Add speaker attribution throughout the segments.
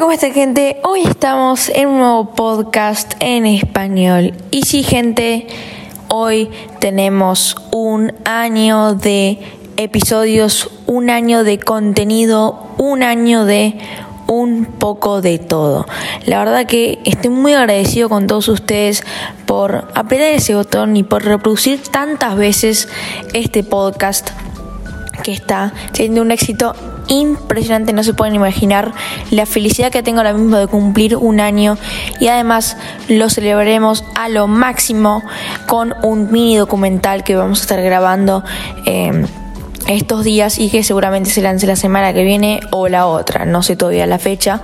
Speaker 1: ¿Cómo está gente? Hoy estamos en un nuevo podcast en español. Y sí gente, hoy tenemos un año de episodios, un año de contenido, un año de un poco de todo. La verdad que estoy muy agradecido con todos ustedes por apretar ese botón y por reproducir tantas veces este podcast que está teniendo un éxito impresionante, no se pueden imaginar la felicidad que tengo ahora mismo de cumplir un año y además lo celebraremos a lo máximo con un mini documental que vamos a estar grabando. Eh, estos días y que seguramente se lance la semana que viene o la otra, no sé todavía la fecha,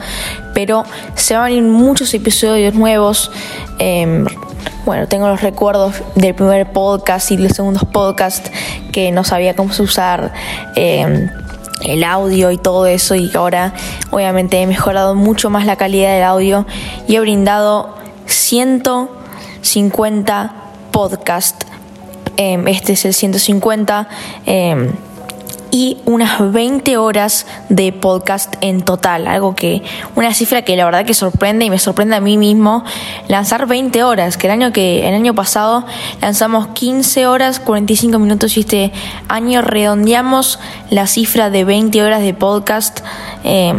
Speaker 1: pero se van a venir muchos episodios nuevos. Eh, bueno, tengo los recuerdos del primer podcast y los segundos podcast que no sabía cómo usar. Eh, el audio y todo eso y ahora obviamente he mejorado mucho más la calidad del audio y he brindado 150 podcasts. Em, este es el 150 y unas 20 horas de podcast en total, algo que una cifra que la verdad que sorprende y me sorprende a mí mismo lanzar 20 horas, que el año que el año pasado lanzamos 15 horas 45 minutos y este año redondeamos la cifra de 20 horas de podcast. Eh,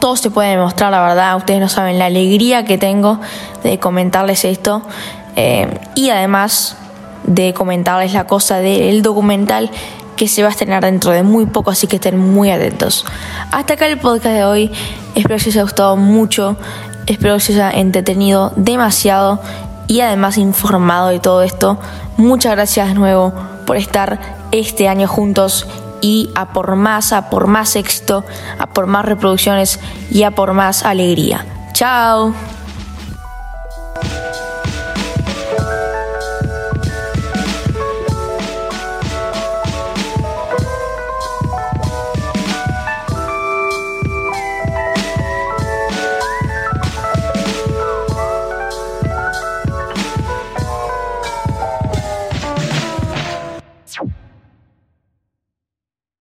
Speaker 1: todo se puede demostrar, la verdad, ustedes no saben la alegría que tengo de comentarles esto eh, y además de comentarles la cosa del documental que se va a estrenar dentro de muy poco, así que estén muy atentos. Hasta acá el podcast de hoy. Espero que os haya gustado mucho. Espero que os haya entretenido demasiado y además informado de todo esto. Muchas gracias de nuevo por estar este año juntos y a por más, a por más éxito, a por más reproducciones y a por más alegría. Chao.